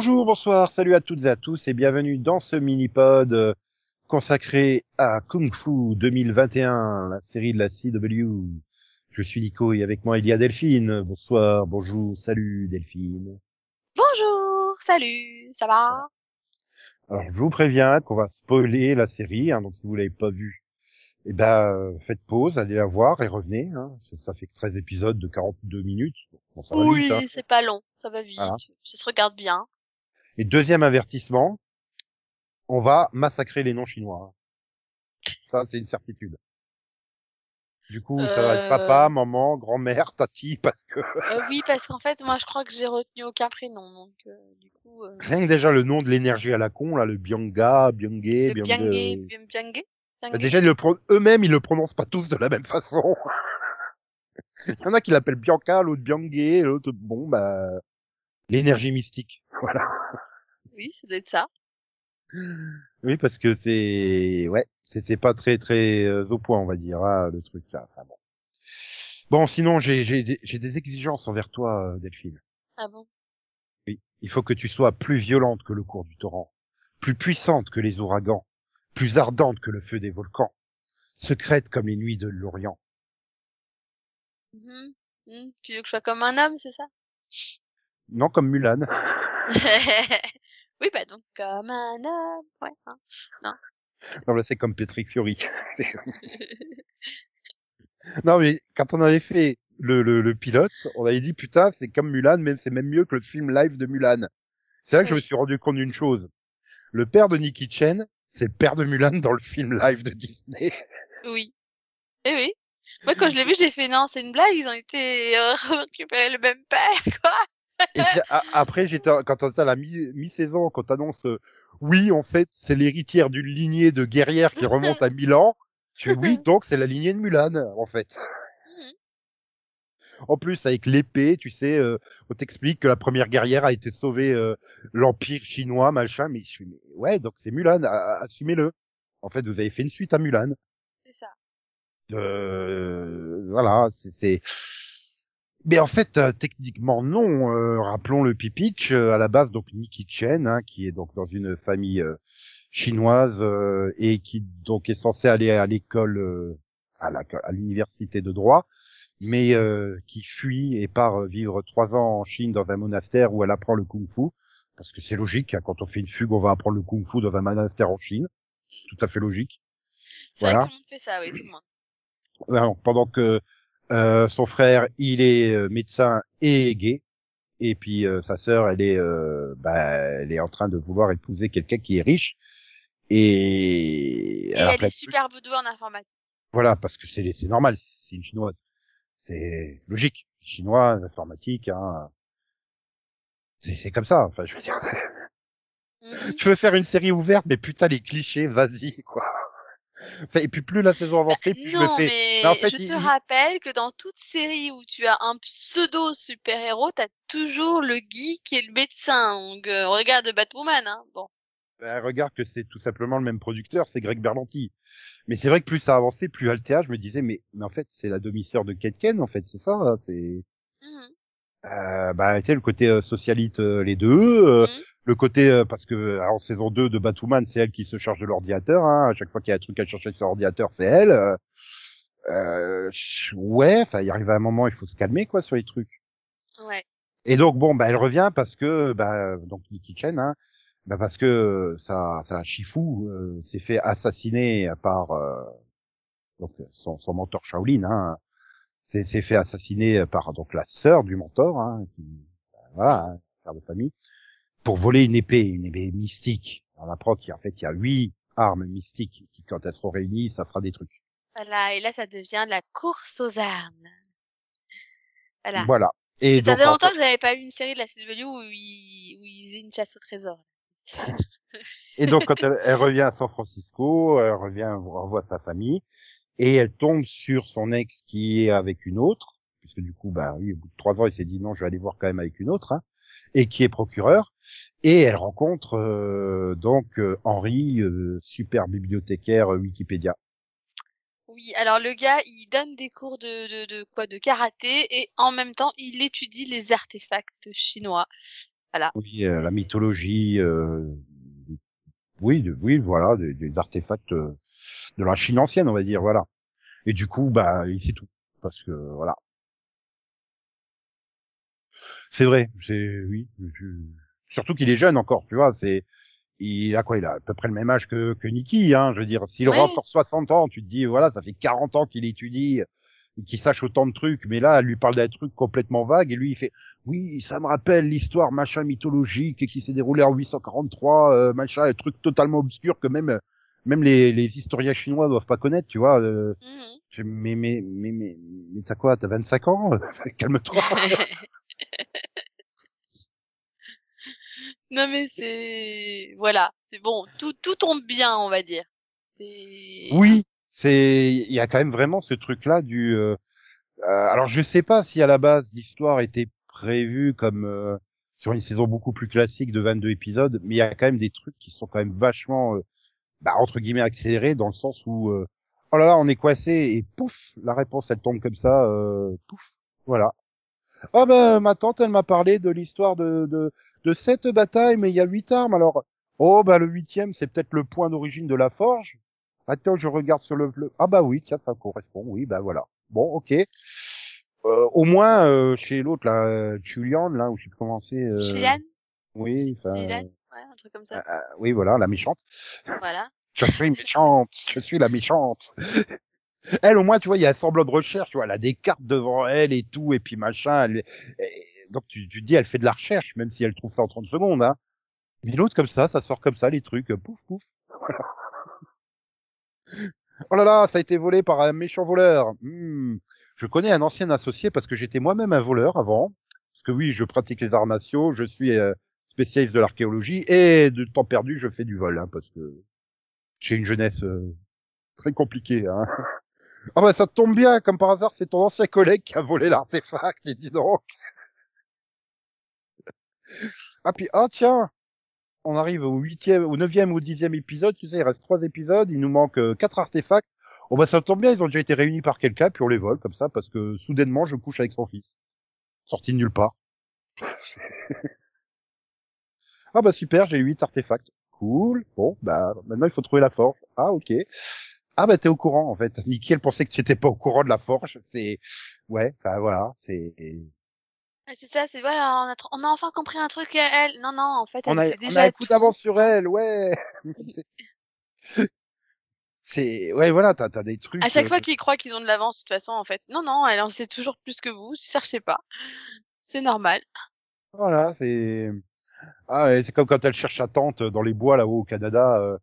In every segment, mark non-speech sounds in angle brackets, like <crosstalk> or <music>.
Bonjour, bonsoir, salut à toutes et à tous et bienvenue dans ce mini-pod euh, consacré à Kung Fu 2021, la série de la CW. Je suis Nico et avec moi il y a Delphine. Bonsoir, bonjour, salut Delphine. Bonjour, salut, ça va? Alors je vous préviens qu'on va spoiler la série, hein, donc si vous l'avez pas vue, eh ben euh, faites pause, allez la voir et revenez. Hein, ça fait que 13 épisodes de 42 minutes. Bon, ça va Oui, hein. c'est pas long, ça va vite, ça se regarde bien. Et deuxième avertissement, on va massacrer les noms chinois. Ça, c'est une certitude. Du coup, ça va être Euh. papa, maman, grand-mère, tati, parce que Euh, oui, parce qu'en fait, moi, je crois que j'ai retenu aucun prénom, donc euh, du coup, euh, rien que déjà le nom de l'énergie à la con, là, le Byanga, Byungé, le bah, déjà, ils le pro- eux-mêmes, ils le prononcent pas tous de la même façon. <laughs> Il y en a qui l'appellent Bianca, l'autre Byangé, l'autre, bon, bah, l'énergie mystique. <laughs> Voilà. Oui, ça doit être ça. Oui, parce que c'est, ouais, c'était pas très très euh, au point, on va dire, hein, le truc là. Enfin, bon. Bon, sinon, j'ai j'ai des- j'ai des exigences envers toi, euh, Delphine. Ah bon? Oui, il faut que tu sois plus violente que le cours du torrent, plus puissante que les ouragans, plus ardente que le feu des volcans, secrète comme les nuits de l'Orient. Mhm. Mhm. Tu veux que je sois comme un homme, c'est ça? Non, comme Mulan. <laughs> Oui, bah donc comme un homme, ouais. hein. Non, là, c'est comme Patrick comme- <laughs> <laughs> non, mais quand on avait fait le, le, le pilote, on avait dit, putain, c'est comme Mulan, mais c'est même mieux que le film live de Mulan. C'est là que je me suis rendu compte d'une chose. Le père de Nicky Chen, c'est le père de Mulan dans le film live de Disney. Oui. Eh oui. Moi, quand je l'ai vu, j'ai fait non, c'est une blague, ils ont été euh, <laughs> récupérer le même père, quoi. Et après, j'étais, quand on à la mi- mi-saison, quand t'annonces, euh, oui, en fait, c'est l'héritière d'une lignée de guerrières qui remonte à 1000 ans. Je fais, oui, <laughs> donc c'est la lignée de Mulan, en fait. Mhm. En plus, avec l'épée, tu sais, euh, on t'explique que la première guerrière a été sauvée euh, l'empire chinois, machin. Mais je mais ouais, donc c'est Mulan, assumez-le. En fait, vous avez fait une suite à Mulan. C'est ça. Euh, voilà, c'est. Mais en fait, euh, techniquement non. Euh, rappelons le Pipitch euh, à la base, donc Nicky Chen, hein, qui est donc dans une famille euh, chinoise euh, et qui donc est censé aller à l'école, euh, à l'université de droit, mais euh, qui fuit et part vivre trois ans en Chine dans un monastère où elle apprend le kung-fu, parce que c'est logique. hein, quand on fait une fugue, on va apprendre le kung-fu dans un monastère en Chine. Tout à fait logique. C'est vrai Voilà. que tout le monde fait ça, oui, tout le monde. Alors, pendant que euh, son frère, il est euh, médecin et gay, et puis euh, sa sœur, elle est, euh, bah, elle est en train de vouloir épouser quelqu'un qui est riche. Et, Et alors, elle est super douée en informatique. Voilà, parce que c'est c'est normal, c'est une chinoise, c'est logique. Chinoise, informatique, hein. C'est comme ça. Enfin, je veux dire, <laughs> Mhm. tu veux faire une série ouverte, mais putain les clichés, vas-y quoi. Enfin, et puis plus la saison avançait, plus je me non, fais. mais Mais en fait, je te il- rappelle que dans toute série où tu as un pseudo super-héros, t'as toujours le geek et le médecin. Donc, euh, regarde Batwoman, hein. Bon. Ben, regarde que c'est tout simplement le même producteur, c'est Greg Berlanti. Mais c'est vrai que plus ça avançait, plus Altea, je me disais, mais, mais en fait, c'est la demi-sœur de Kate Ken, en fait, c'est ça, hein, c'est, Mhm. Euh, bah, tu sais, le côté euh, socialite, euh, les deux, euh, Mhm. le côté, euh, parce que, en saison 2 de Batwoman, c'est elle qui se charge de l'ordinateur, hein, à chaque fois qu'il y a un truc à chercher sur l'ordinateur, c'est elle, euh, euh, ouais, enfin, il arrive à un moment, il faut se calmer, quoi, sur les trucs. Ouais. Et donc bon, bah elle revient parce que bah donc Nicky Chen, hein, bah parce que ça, ça Shifu euh, s'est fait assassiner par euh, donc son, son mentor Shaolin, hein, s'est fait assassiner par donc la sœur du mentor, hein, qui voilà, hein, père de famille, pour voler une épée, une épée mystique. On apprend qu'il en fait il y a huit armes mystiques qui quand elles seront réunies, ça fera des trucs. Voilà. Et là, ça devient la course aux armes. Voilà. Voilà. Et ça faisait longtemps que j'avais pas vu une série de la CW où il, où il faisait une chasse au trésor. Et donc, quand <laughs> elle, elle revient à San Francisco, elle revient, revoit sa famille, et elle tombe sur son ex qui est avec une autre, puisque du coup, bah oui, au bout de trois ans, il s'est dit non, je vais aller voir quand même avec une autre, hein, et qui est procureur, et elle rencontre euh, donc euh, Henri, euh, super bibliothécaire euh, Wikipédia. Oui, alors le gars, il donne des cours de, de, de quoi de karaté et en même temps, il étudie les artefacts chinois. Voilà. Oui, euh, la mythologie. euh, oui, de- oui, voilà, des, des artefacts euh, de la Chine ancienne, on va dire, voilà. Et du coup, bah, il sait tout, parce que voilà. C'est vrai, c'est oui. Surtout qu'il est jeune encore, tu vois. C'est il a quoi Il a à peu près le même âge que que Nicky, hein. Je veux dire, s'il Oui. encore 60 ans, tu te dis voilà, ça fait 40 ans qu'il étudie, et qu'il sache autant de trucs, mais là, elle lui parle d'un truc complètement vague, et lui, il fait oui, ça me rappelle l'histoire machin mythologique qui s'est déroulée en 843, euh, machin, un truc totalement obscur que même même les, les historiens chinois doivent pas connaître, tu vois. euh, Mhm. mais mais mais mais mais t'as quoi T'as 25 ans <laughs> Calme-toi. <laughs> non mais c'est voilà, c'est bon, tout tout tombe bien, on va dire. Oui, c'est il y a quand même vraiment ce truc là du euh, euh, alors je sais pas si à la base l'histoire était prévue comme euh, sur une saison beaucoup plus classique de 22 épisodes, mais il y a quand même des trucs qui sont quand même vachement euh, bah, entre guillemets accélérés dans le sens où oh là là, on est coincé et pouf, la réponse elle tombe comme ça pouf, voilà. Ah ben ma tante elle m'a parlé de l'histoire de de de mais il y a huit armes alors oh bah le huitième c'est peut-être le point d'origine de la forge Attends, je regarde sur le, le- Ah bah oui, tiens, ça correspond. Oui, bah voilà. Bon, ok. Euh, au moins, euh, chez l'autre, là, Julian, là, où j'ai commencé... Euh... Chilan, Oui, Chilan, ouais, un truc comme ça. euh, euh, oui, voilà, la méchante. Voilà. <laughs> Je suis méchante, je suis la méchante. <laughs> Elle, au moins, tu vois, il y a un semblant de recherche, tu vois, elle a des cartes devant elle et tout, et puis machin. Elle... et donc, tu, tu te dis, elle fait de la recherche, même si elle trouve ça en 30 secondes, hein. Mais l'autre, comme ça, ça sort comme ça, les trucs, pouf, pouf. <laughs> Voilà. Oh là là, ça a été volé par un méchant voleur. Hmm. Je connais un ancien associé parce que j'étais moi-même un voleur avant. Parce que oui, je pratique les arts martiaux, je suis euh, spécialiste de l'archéologie et de temps perdu, je fais du vol, hein, parce que j'ai une jeunesse euh, très compliquée. Hein. <laughs> Ah bah ça tombe bien, comme par hasard, c'est ton ancien collègue qui a volé l'artefact, et dis donc. <laughs> Ah puis, ah tiens, on arrive au huitième, au neuvième ou dixième épisode, tu sais, il reste trois épisodes, il nous manque euh, quatre artefacts. Oh bah ça tombe bien, ils ont déjà été réunis par quelqu'un, puis on les vole comme ça, parce que soudainement je couche avec son fils. Sorti de nulle part. <laughs> ah bah super, j'ai huit artefacts. Cool. Bon, bah maintenant il faut trouver la forge. Ah ok. Ah bah t'es au courant en fait. Nickel pensait que tu étais pas au courant de la forge. C'est ouais, enfin voilà, c'est Ah, C'est ça, c'est ouais, on a, on a enfin compris un truc à elle. Non, non, en fait, on elle a, sait on déjà a un coup d'avance sur elle, ouais. <laughs> <laughs> C'est- c'est ouais voilà, t'as t'as des trucs. À chaque euh, fois qu'ils croient qu'ils ont de l'avance, de toute façon, en fait. Non, non, elle en sait toujours plus que vous. Cherchez pas. C'est normal. Voilà, c'est ah ouais, c'est comme quand elle cherche sa tante dans les bois là-haut au Canada. euh,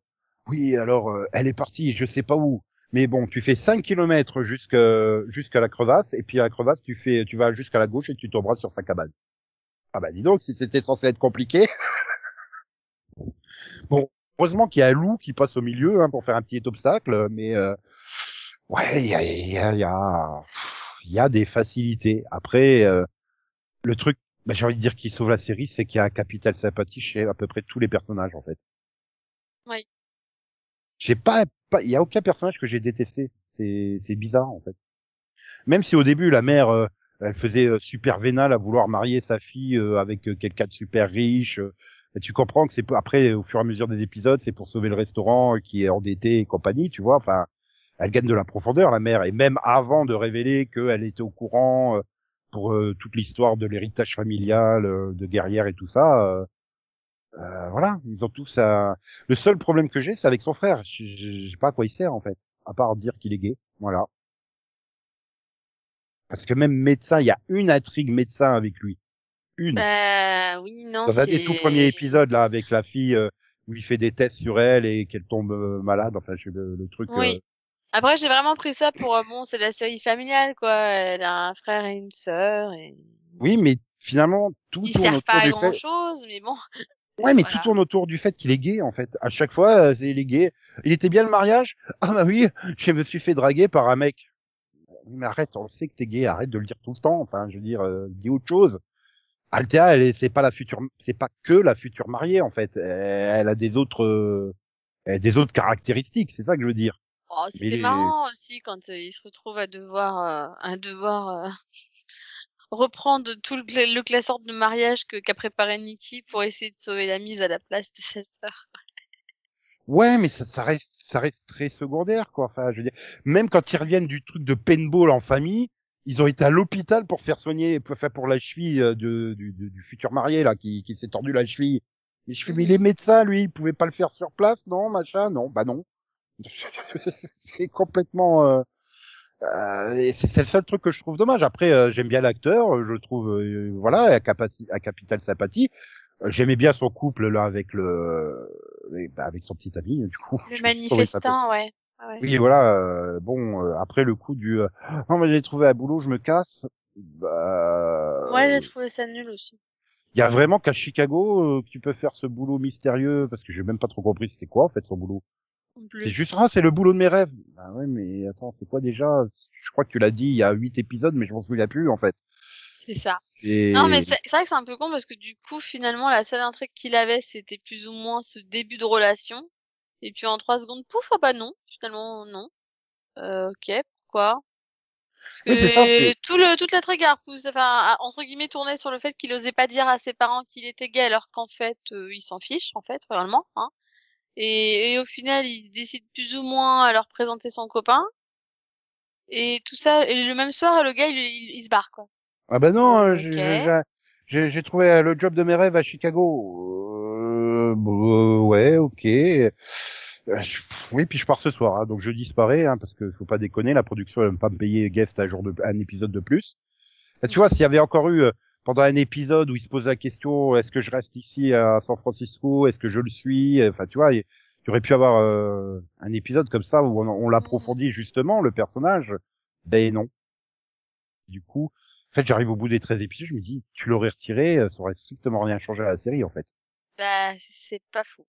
Oui, alors euh, elle est partie, je sais pas où. Mais bon, tu fais 5 kilomètres jusqu'à jusqu'à la crevasse et puis à la crevasse tu fais tu vas jusqu'à la gauche et tu tomberas sur sa cabane. Ah bah dis donc si c'était censé être compliqué. <laughs> bon, heureusement qu'il y a un loup qui passe au milieu hein, pour faire un petit obstacle, mais euh, ouais, il y a y a y y a des facilités. Après euh, le truc bah, j'ai envie de dire qui sauve la série, c'est qu'il y a un capital sympathie chez à peu près tous les personnages en fait. J'ai pas, il y a aucun personnage que j'ai détesté. C'est, c'est bizarre en fait. Même si au début la mère, euh, elle faisait euh, super vénale à vouloir marier sa fille euh, avec euh, quelqu'un de super riche. tu comprends que c'est après, au fur et à mesure des épisodes, c'est pour sauver le restaurant qui est endetté et compagnie, tu vois. Enfin, elle gagne de la profondeur la mère. Et même avant de révéler qu'elle était au courant pour toute l'histoire de l'héritage familial, de guerrière et tout ça. Euh, euh, voilà, ils ont tous un... Le seul problème que j'ai, c'est avec son frère. Je je- je sais pas à quoi il sert en fait, à part dire qu'il est gay. Voilà. Parce que même médecin, il y a une intrigue médecin avec lui. Une. Bah, oui, non, Dans un des tout premiers épisodes là, avec la fille euh, où il fait des tests sur elle et qu'elle tombe euh, malade. Enfin, je le, le truc. Oui. Après, j'ai vraiment pris ça pour, euh, bon, c'est la série familiale, quoi. Elle a un frère et une sœur et euh, Oui, mais finalement tout ils tourne servent autour pas à du grand fait. chose, mais bon. Ouais, mais Voilà. tout tourne autour du fait qu'il est gay, en fait. À chaque fois, euh, c'est il est gay. Il était bien le mariage? Ah bah oui, je me suis fait draguer par un mec. Mais arrête, on sait que t'es gay, arrête de le dire tout le temps. Enfin, je veux dire, euh, dis autre chose. Althea, elle, est- c'est pas la future, c'est pas que la future mariée, en fait. Elle, a des autres, euh, des autres caractéristiques, c'est ça que je veux dire. Oh, c'était marrant aussi quand euh, il se retrouve à devoir, euh, à devoir euh, reprendre tout le, cla- le classeur de mariage qu'a préparé Nikki pour essayer de sauver la mise à la place de sa sœur. Ouais, mais ça, ça reste, ça reste très secondaire, quoi. Enfin, je veux dire, même quand ils reviennent du truc de paintball en famille, ils ont été à l'hôpital pour faire soigner, pour faire pour la cheville euh, du, du, du futur marié là, qui, qui s'est tordu la cheville. Je fais, mais les médecins, lui, ils pouvaient pas le faire sur place, non, machin, non, bah non. <laughs> c'est complètement. Euh, et c'est le seul truc que je trouve dommage. Après, euh, j'aime bien l'acteur, je trouve, euh, voilà, à, capaci- à capital sympathie. Euh, J'aimais bien son couple là avec le, avec, bah, avec son petit ami. Du coup, Le <laughs> manifestant, ouais. ouais. oui, voilà. euh, bon, euh, après le coup du euh, non, mais j'ai trouvé à boulot, je me casse. Bah, Ouais, j'ai trouvé ça nul aussi. il y a vraiment qu'à Chicago euh, que tu peux faire ce boulot mystérieux parce que j'ai même pas trop compris c'était quoi en fait son boulot. C'est juste ah, c'est le boulot de mes rêves. Bah ouais, mais attends, c'est quoi déjà? Je crois que tu l'as dit il y a huit épisodes, mais je m'en souviens plus en fait. C'est ça. Non, mais c'est vrai que c'est un peu con parce que du coup, finalement, la seule intrigue qu'il avait, c'était plus ou moins ce début de relation. Et puis en trois secondes, pouf, ah bah non, finalement non. Euh, ok, pourquoi? Parce que Oui, ça, tout le, toute l'intrigue a repoussé- enfin, entre guillemets tourné sur le fait qu'il osait pas dire à ses parents qu'il était gay alors qu'en fait, euh, il s'en fiche, en fait, réellement. Hein. Et, et au final, il décide plus ou moins à leur présenter son copain. Et tout ça, et le même soir, le gars, il, il, il se barre, quoi. Ah bah non, euh, Ok. j'ai- trouvé euh, le job de mes rêves à Chicago. Euh, bon, euh, ouais, ok. Euh, Oui, puis je pars ce soir, hein, donc je disparais, hein, parce que faut pas déconner, la production elle aime pas me payer guest un jour de un épisode de plus. Et tu vois, s'il y avait encore eu pendant un épisode où il se pose la question, est-ce que je reste ici à San Francisco, est-ce que je le suis, enfin tu vois, il aurait pu avoir euh, un épisode comme ça où on, on l'approfondit justement le personnage. Ben non. Du coup, en fait, j'arrive au bout des 13 épisodes, je me dis, tu l'aurais retiré, euh, ça aurait strictement rien changé à la série, en fait. Bah, c'est pas faux.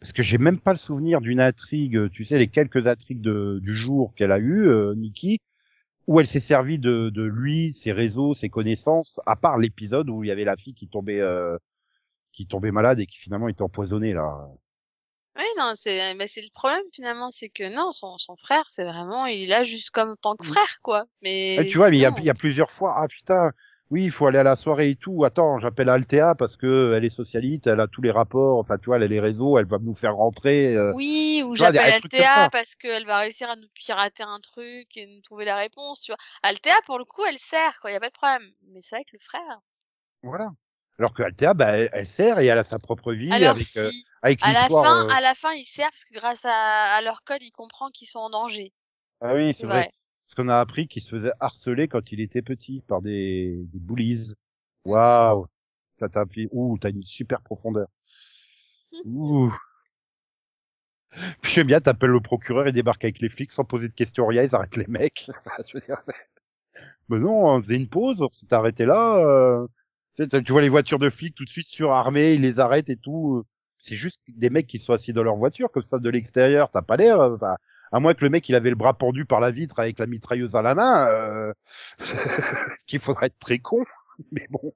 Parce que j'ai même pas le souvenir d'une intrigue, tu sais, les quelques intrigues de, du jour qu'elle a eu, euh, Nikki, où elle s'est servie de, de lui, ses réseaux, ses connaissances, à part l'épisode où il y avait la fille qui tombait, euh, qui tombait malade et qui finalement était empoisonnée, là. Oui, non, c'est, le problème finalement, c'est que non, son, son frère, c'est vraiment, il est là juste comme tant que Mm. frère, quoi. Mais Eh, tu vois, mais il y a, sinon- il y a plusieurs fois, ah putain, oui, il faut aller à la soirée et tout. Attends, j'appelle Altea parce que elle est socialite, elle a tous les rapports, enfin, tu vois, elle a les réseaux, elle va nous faire rentrer. euh. Oui, ou j'appelle Altea parce qu'elle va réussir à nous pirater un truc et nous trouver la réponse, tu vois. Altea, pour le coup, elle sert, quoi, y a pas de problème. Mais c'est avec le frère. Voilà. Alors que Altea, bah, elle, elle sert et elle a sa propre vie Alors avec, euh, si, avec à la fin, euh, à la fin, il sert parce que grâce à, à leur code, il comprend qu'ils sont en danger. Ah oui, c'est C'est vrai. vrai. Parce qu'on a appris qu'il se faisait harceler quand il était petit par des, des bullies. Waouh. Ça t'a appris. Ouh, t'as une super profondeur. Ouh. Puis j'aime bien, t'appelles le procureur, il débarque avec les flics sans poser de questions, rien, ils arrêtent les mecs. <laughs> Je veux dire, c'est- Mais non, on faisait une pause, on s'était arrêté là. euh, Tu, sais, tu vois les voitures de flics tout de suite surarmées, ils les arrêtent et tout. C'est juste des mecs qui sont assis dans leur voiture, comme ça de l'extérieur, t'as pas l'air. euh, à moins que le mec il avait le bras pendu par la vitre avec la mitrailleuse à la main, euh... <laughs> qu'il faudrait être très con. <laughs> Mais bon.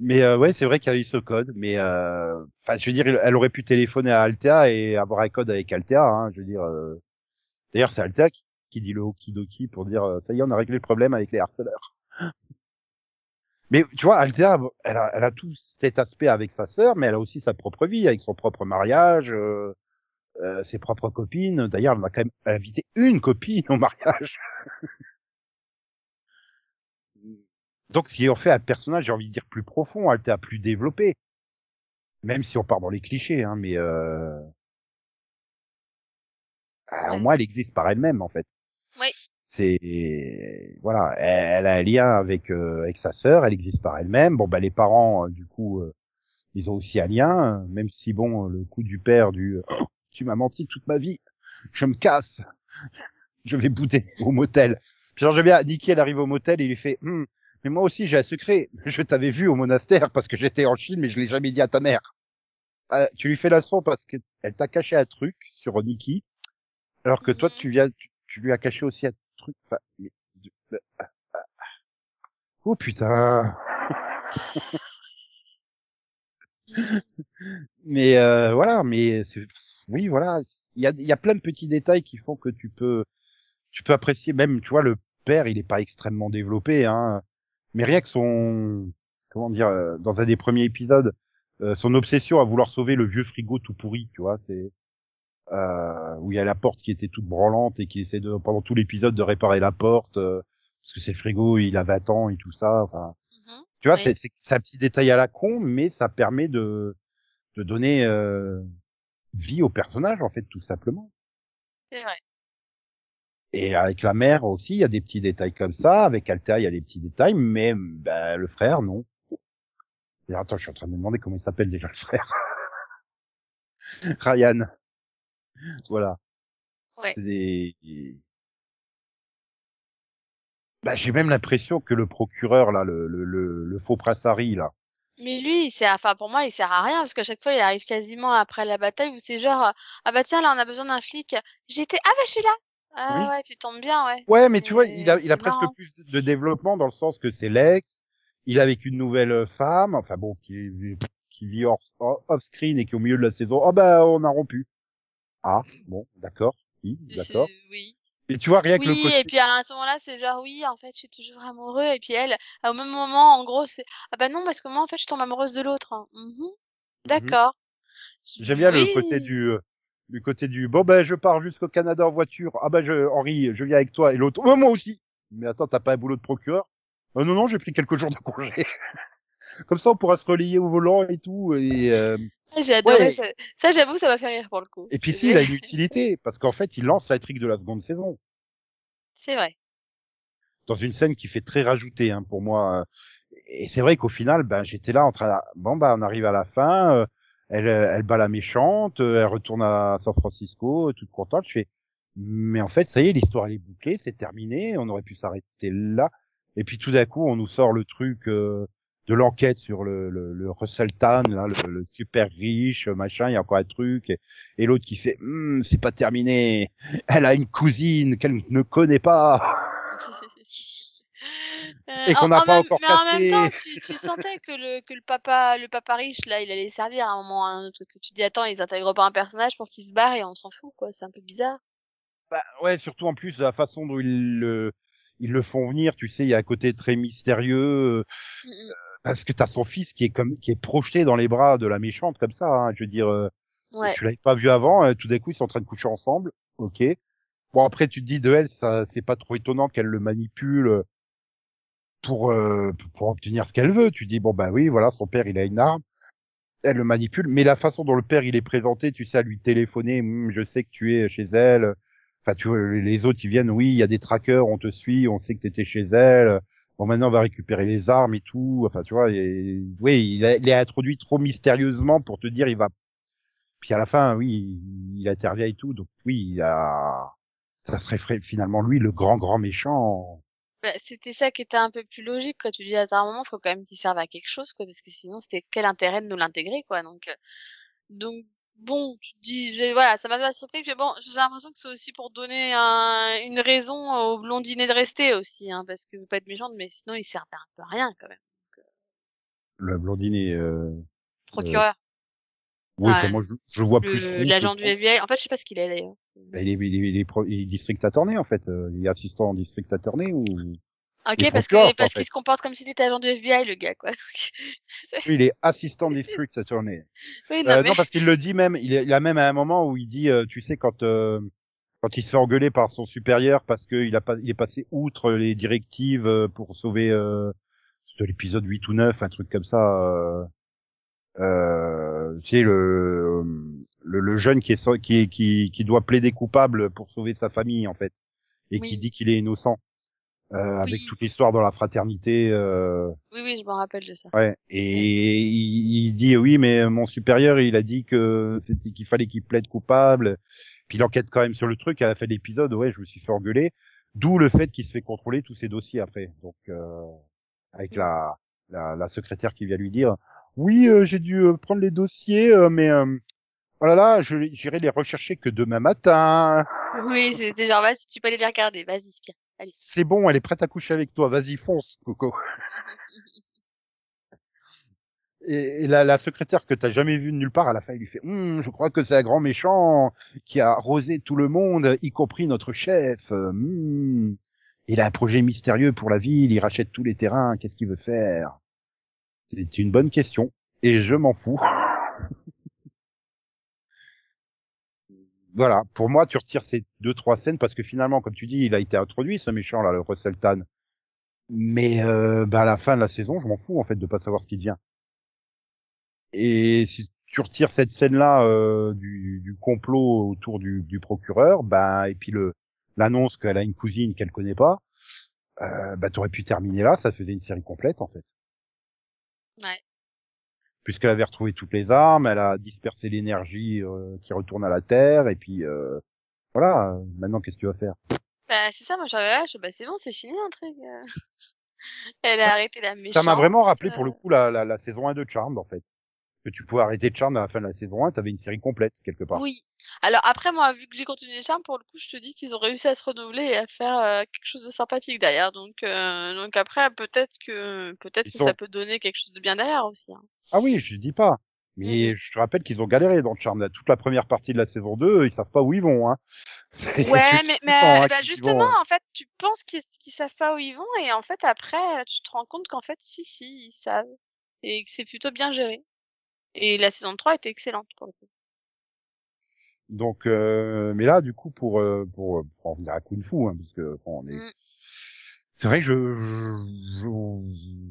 Mais euh, ouais, c'est vrai qu'il y a eu ce code. Mais euh, enfin, je veux dire, elle aurait pu téléphoner à Altea et avoir un code avec Altea. Hein, je veux dire. euh, D'ailleurs, c'est Altea qui, dit le okidoki pour dire euh, ça y est, on a réglé le problème avec les harceleurs. <gasps> Mais tu vois, Altea, elle a, elle a tout cet aspect avec sa sœur, mais elle a aussi sa propre vie, avec son propre mariage, euh, euh, ses propres copines. D'ailleurs, elle a quand même invité une copine au mariage. <laughs> Donc, ce qui en fait un personnage, j'ai envie de dire, plus profond, plus développé. Même si on part dans les clichés, hein, mais euh... ah, au moins elle existe par elle-même, en fait. Oui. C'est voilà, elle, a un lien avec euh, avec sa sœur, elle existe par elle-même. Bon, bah les parents, euh, du coup, euh, ils ont aussi un lien, même si bon, le coup du père, du Oh, tu m'as menti toute ma vie, je me casse, je vais bouder au motel. Puis genre, j'aime bien, Nicky, elle arrive au motel et il lui fait, Hum, mais moi aussi j'ai un secret, je t'avais vu au monastère parce que j'étais en Chine, mais je l'ai jamais dit à ta mère. Euh, tu lui fais la son parce que elle t'a caché un truc sur Nicky, alors que toi tu viens, tu, tu lui as caché aussi un truc. Enfin, mais- euh, ah. Oh putain. <laughs> Mais euh, voilà, mais oui, voilà, il y a, y a plein de petits détails qui font que tu peux, tu peux apprécier même, tu vois, le père, il est pas extrêmement développé, hein. Mais rien que son, comment dire, euh, dans un des premiers épisodes, euh, son obsession à vouloir sauver le vieux frigo tout pourri, tu vois, c'est euh, où il y a la porte qui était toute branlante et qui essaie de pendant tout l'épisode de réparer la porte euh, parce que c'est le frigo, il a 20 ans et tout ça. Enfin, Mhm. tu vois, Oui. c'est un petit détail à la con, mais ça permet de de donner euh, vie au personnage en fait, tout simplement. C'est vrai. Et avec la mère aussi, il y a des petits détails comme ça. Avec Altea, il y a des petits détails, mais bah, le frère, non. Et attends, je suis en train de me demander comment il s'appelle déjà le frère. <laughs> Ryan. Voilà. Ouais. Des... Bah, j'ai même l'impression que le procureur là, le, le, le, le faux Harry là, Mais lui, il sert, enfin pour moi, il sert à rien parce qu'à chaque fois, il arrive quasiment après la bataille où c'est genre, euh, ah bah tiens, là, on a besoin d'un flic. J'étais, ah bah je suis là. Ah Oui. ouais, tu tombes bien, ouais. Ouais, mais tu vois, il a, il a presque plus de développement dans le sens que c'est l'ex, il est avec une nouvelle femme, enfin bon, qui, qui vit hors, off-screen et qui au milieu de la saison, oh bah on a rompu. Ah, bon, d'accord, oui, d'accord. Oui. Et tu vois, rien que le Oui, côté... et puis à ce moment-là, c'est genre, oui, en fait, je suis toujours amoureux. Et puis elle, au même moment, en gros, c'est, ah bah non, parce que moi, en fait, je tombe amoureuse de l'autre. hein. Mhm. D'accord. J'aime bien Oui. le côté du, euh, du côté du, bon ben je pars jusqu'au Canada en voiture, ah bah je, Henri, je viens avec toi, et l'autre, oh, moi aussi. Mais attends, t'as pas un boulot de procureur? Euh, non, non, j'ai pris quelques jours de congé. <laughs> Comme ça, on pourra se relayer au volant et tout, et, euh, Ah, J'ai adoré Ouais. ça. Ça, j'avoue, ça m'a fait rire pour le coup. Et puis C'est- si, il a une utilité, parce qu'en fait, il lance l'intrigue de la seconde saison. C'est vrai. Dans une scène qui fait très rajouter, hein, pour moi. Et c'est vrai qu'au final, ben, j'étais là en train, bon, bah, on arrive à la fin, euh, elle, euh, elle bat la méchante, euh, elle retourne à San Francisco, toute contente, je fais, mais en fait, ça y est, l'histoire elle est bouclée, c'est terminé, on aurait pu s'arrêter là. Et puis tout d'un coup, on nous sort le truc, euh, de l'enquête sur le, le, le Russell Tan, là, le, le super riche, machin, il y a encore un truc, et, et l'autre qui fait, Hum, c'est pas terminé, elle a une cousine qu'elle ne connaît pas. <laughs> Et qu'on en- n'a en pas même- encore Mais en même temps, tu, tu sentais que le, que le papa, le papa riche, là, il allait servir à un moment ou à un autre. Tu te dis, attends, ils intègrent pas un personnage pour qu'il se barre et on s'en fout, quoi. C'est un peu bizarre. Bah, ouais, surtout en plus la façon dont ils le, ils le font venir, tu sais, il y a un côté très mystérieux, euh, Mm, mm. Parce que t'as son fils qui est comme, qui est projeté dans les bras de la méchante comme ça, hein, je veux dire, euh, Ouais. tu l'avais pas vu avant, euh, tout d'un coup ils sont en train de coucher ensemble, ok. Bon après tu te dis de elle, ça, c'est pas trop étonnant qu'elle le manipule euh, pour, euh, pour obtenir ce qu'elle veut. Tu dis bon bah oui, voilà, son père il a une arme, elle le manipule, mais la façon dont le père il est présenté, tu sais, à lui téléphoner, Hum, je sais que tu es chez elle. Enfin, tu vois, les autres ils viennent, oui, il y a des trackers, on te suit, on sait que t'étais chez elle. Bon, maintenant on va récupérer les armes et tout. Enfin, tu vois, et, oui, il, a- il introduit trop mystérieusement pour te dire il va. Puis à la fin, oui, il, intervient et tout. Donc oui, il a. Ça serait finalement lui le grand grand méchant. Bah, c'était ça qui était un peu plus logique, quoi. Tu dis, à un moment, faut quand même qu'il serve à quelque chose, quoi, parce que sinon, c'était quel intérêt de nous l'intégrer, quoi. Donc, euh, donc, bon, tu te dis, j'ai- voilà, ça m'a pas surpris, puis bon, j'ai l'impression que c'est aussi pour donner un, une raison aux blondinés de rester aussi, hein, parce que vous pas être méchante, mais sinon, ils servent un peu à rien, quand même. Le blondiné. Euh... Procureur, Oui, Ah, moi je, je vois plus. le- l'agent du. FBI. En fait, je sais pas ce qu'il est, d'ailleurs. Bah, il est, il est, il est, il est district attorney en fait. euh, Il est assistant en district attorney ou? Ok, parce que, parce qu'il se comporte comme s'il était agent du FBI, le gars, quoi. <laughs> Donc, Oui, il est assistant district attorney. oui, non, Euh, mais... non, parce qu'il le dit même, il, est- il a même à un moment où il dit, euh, tu sais, quand euh, quand il se fait engueuler par son supérieur parce qu'il a pas, il est passé outre les directives euh, pour sauver euh, de l'épisode 8 ou 9, un truc comme ça. Euh, euh, tu sais le, le le jeune qui est qui qui qui doit plaider coupable pour sauver sa famille en fait et qui dit qu'il est innocent. Euh, avec toute l'histoire dans la fraternité, euh, Oui, oui, je me rappelle de ça. Ouais. Et il, il dit oui, mais mon supérieur, il a dit que c'était qu'il fallait qu'il plaide coupable. Puis il enquête quand même sur le truc. À la fin de l'épisode, ouais, je me suis fait engueuler. D'où le fait qu'il se fait contrôler tous ses dossiers après. Donc euh, avec la, la la secrétaire qui vient lui dire oui, euh, j'ai dû euh, prendre les dossiers, euh, mais euh, oh là là, j'irai les rechercher que demain matin. Oui, c'était genre, vas-y, tu peux aller les regarder, vas-y, viens. C'est bon, elle est prête à coucher avec toi. Vas-y, fonce, Coco. <laughs> Et, et la, la secrétaire que t'as jamais vue de nulle part, à la fin, il lui fait Hum, Je crois que c'est un grand méchant qui a arrosé tout le monde, y compris notre chef. Hum. Il a un projet mystérieux pour la ville, il rachète tous les terrains, qu'est-ce qu'il veut faire? C'est une bonne question, et je m'en fous. <laughs> voilà, pour moi, tu retires ces deux trois scènes parce que finalement, comme tu dis, il a été introduit ce méchant là, le Russell Tan. Mais euh, bah, à la fin de la saison, je m'en fous en fait de pas savoir ce qui devient. Et si tu retires cette scène-là euh, du, du, complot autour du, du, procureur, bah et puis le l'annonce qu'elle a une cousine qu'elle connaît pas, euh, bah t'aurais pu terminer là, ça faisait une série complète en fait. Ouais. Puisqu'elle avait retrouvé toutes les armes, elle a dispersé l'énergie euh, qui retourne à la Terre, et puis euh, voilà. Maintenant, qu'est-ce que tu vas faire? Bah c'est ça, moi j'avais bah c'est bon, c'est fini truc. <laughs> elle a arrêté la méchante. Ça m'a vraiment rappelé pour le coup la, la, la saison 1 de Charmed en fait que tu pouvais arrêter Charm à la fin de la saison 1, t'avais une série complète quelque part. Oui. Alors après moi vu que j'ai continué Charm pour le coup, je te dis qu'ils ont réussi à se renouveler et à faire euh, quelque chose de sympathique derrière. Donc euh, donc après peut-être que peut-être que ça peut donner quelque chose de bien derrière aussi. Hein. Ah oui, je dis pas. Mais je te rappelle qu'ils ont galéré dans Charm. Toute la première partie de la saison 2, ils savent pas où ils vont. Hein. <laughs> Ouais, mais, mais hein, bah, justement, en fait, tu penses qu'ils savent pas où ils vont et en fait, après, tu te rends compte qu'en fait, si, si, ils savent. Et que c'est plutôt bien géré. Et la saison 3 était excellente pour le coup. Donc, euh, mais là, du coup, pour euh, pour, pour en venir à Kung Fu, hein, parce que bon, on est, mm. C'est vrai que je, je, je,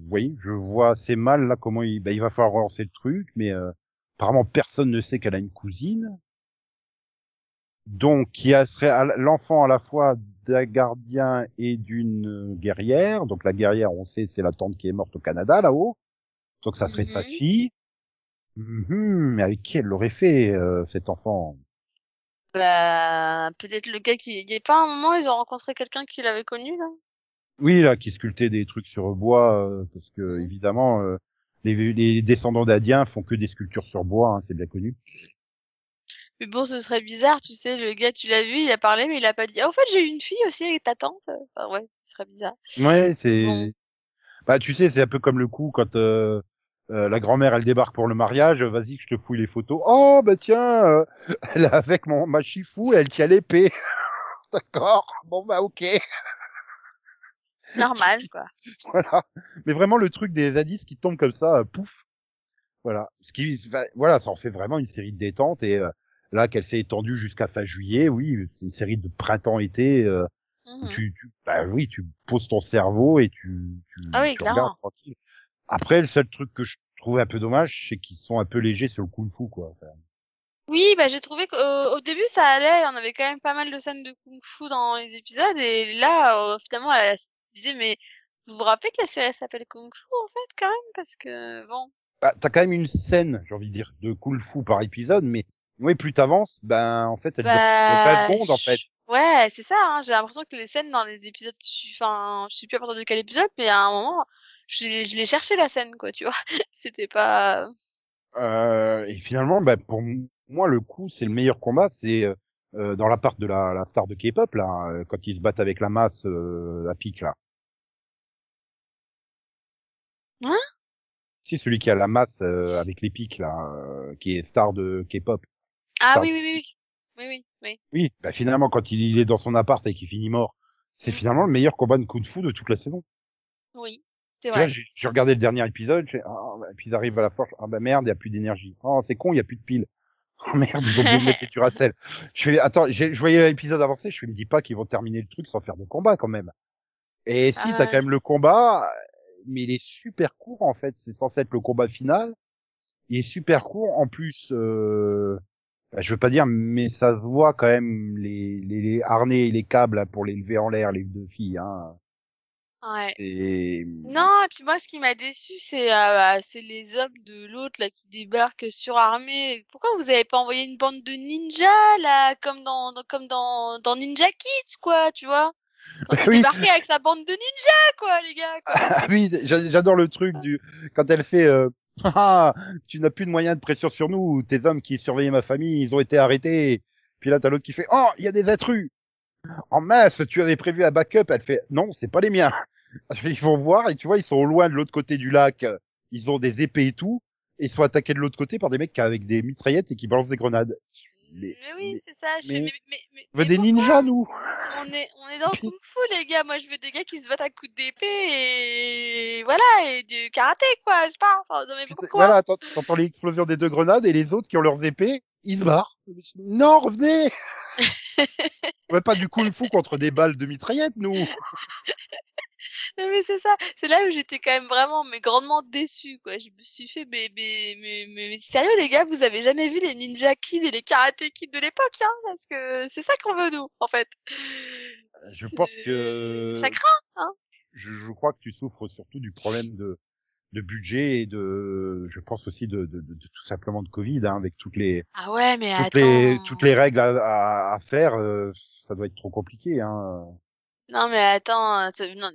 oui, je vois assez mal là comment il, bah, il va falloir relancer le truc, mais euh, apparemment personne ne sait qu'elle a une cousine, donc qui serait l'enfant à la fois d'un gardien et d'une guerrière. Donc la guerrière, on sait, c'est la tante qui est morte au Canada là-haut, donc ça serait sa mm-hmm. fille. Mmh, mais avec qui elle l'aurait fait, euh, cet enfant? Bah, peut-être le gars qui... Il y a pas un moment, ils ont rencontré quelqu'un qui l'avait connu, là Oui, là, qui sculptait des trucs sur bois, euh, parce que, évidemment, euh, les, les, descendants d'Adiens font que des sculptures sur bois, hein, c'est bien connu. Mais bon, ce serait bizarre, tu sais, le gars, tu l'as vu, il a parlé, mais il a pas dit, ah, au fait, j'ai eu une fille aussi avec ta tante. Enfin, ouais, ce serait bizarre. Ouais, c'est... Bah, tu sais, c'est un peu comme le coup quand... Euh euh, la grand-mère, elle débarque pour le mariage. Vas-y, je te fouille les photos. Oh, bah tiens, euh, <laughs> elle est avec mon ma chifou, elle tient l'épée. <laughs> D'accord. Bon bah ok. Normal <laughs> quoi. voilà. Mais vraiment le truc des indices qui tombent comme ça, euh, pouf. Voilà. Ce qui, voilà, ça en fait vraiment une série de détente et là qu'elle s'est étendue jusqu'à fin juillet, oui, une série de printemps-été. Mmh tu, tu, bah oui, tu poses ton cerveau et tu, tu, ah oui, tu regardes tranquille. Après, le seul truc que je trouvais un peu dommage, c'est qu'ils sont un peu légers sur le kung-fu, quoi. Oui, bah j'ai trouvé qu'au début ça allait, on avait quand même pas mal de scènes de kung-fu dans les épisodes, et là, euh, finalement, elle disait, mais vous vous rappelez que la série s'appelle kung-fu, en fait, quand même, parce que, bon. Bah, t'as quand même une scène, j'ai envie de dire, de kung-fu par épisode, mais oui, plus t'avances, ben, en fait, elle bah, dure 13 secondes, en fait. Ouais, c'est ça, hein, j'ai l'impression que les scènes dans les épisodes, enfin, je sais plus à partir de quel épisode, mais à un moment, je, je l'ai cherché la scène, quoi, tu vois. <laughs> C'était pas. Euh, et finalement, bah, pour moi, le coup, c'est le meilleur combat, c'est euh, dans la part de la, la star de K-pop là, euh, quand ils se battent avec la masse euh, à pique là. Hein Si celui qui a la masse euh, avec les pics là, qui est star de K-pop. Ah oui, oui oui oui oui oui. Oui, bah finalement quand il, il est dans son appart et qu'il finit mort, c'est mm. finalement le meilleur combat de kung fu de toute la saison. Oui. J'ai regardé le dernier épisode, oh, puis ils arrivent à la force, ah bah merde, il y a plus d'énergie. Oh c'est con, il y a plus de piles. <laughs> Oh merde, ils ont oublié de mettre du Duracell. Je fais, attends, je voyais l'épisode avancer, je me dis pas qu'ils vont terminer le truc sans faire de combat quand même. Et si, t'as ah, quand même le combat, mais il est super court en fait, c'est censé être le combat final. Il est super court, en plus, euh, bah, je veux pas dire, mais ça se voit quand même les, les, les harnais et les câbles pour les lever en l'air, les deux filles. Hein. Ouais. Et... Non, et puis moi, ce qui m'a déçu, c'est euh, c'est les hommes de l'autre là qui débarquent surarmés. Pourquoi vous avez pas envoyé une bande de ninjas là, comme dans, comme dans dans Ninja Kids quoi, tu vois? Quand <laughs> oui. avec sa bande de ninjas quoi, les gars. Quoi. Ah oui, j'adore le truc du quand elle fait. Euh... <laughs> Ah, tu n'as plus de moyens de pression sur nous. Tes hommes qui surveillaient ma famille, ils ont été arrêtés. Puis là, t'as l'autre qui fait Oh, il y a des intrus en masse, tu avais prévu un backup. Elle fait, non, c'est pas les miens. <laughs> Ils vont voir et tu vois, ils sont au loin de l'autre côté du lac. Ils ont des épées et tout. Et ils sont attaqués de l'autre côté par des mecs avec des mitraillettes et qui balancent des grenades. Mais, mais oui, mais- c'est ça. Je fais, mais- mais, mais, mais, on veut des ninjas, nous. On est, on est dans <laughs> Kung Fu, les gars. Moi, je veux des gars qui se battent à coups d'épée et voilà, et du karaté, quoi. Je sais pas. Enfin, non, mais pourquoi Voilà, t'ent- t'entends l'explosion des deux grenades et les autres qui ont leurs épées, ils se barrent. Non, revenez <laughs> On veut pas du kung fu contre des balles de mitraillette, nous. <laughs> Mais c'est ça. C'est là où j'étais quand même vraiment, mais grandement déçue, quoi. Je me suis fait, mais, mais, mais, mais, mais sérieux, les gars, vous avez jamais vu les Ninja Kids et les Karate Kids de l'époque, hein? Parce que c'est ça qu'on veut, nous, en fait. Je C'est- pense que Ça craint. je, je crois que tu souffres surtout du problème de de budget et de je pense aussi de, de, de- de tout simplement de Covid hein, avec toutes les Ah ouais, mais toutes attends. les toutes les règles à, à, à faire euh, ça doit être trop compliqué hein. Non, mais attends. euh, non,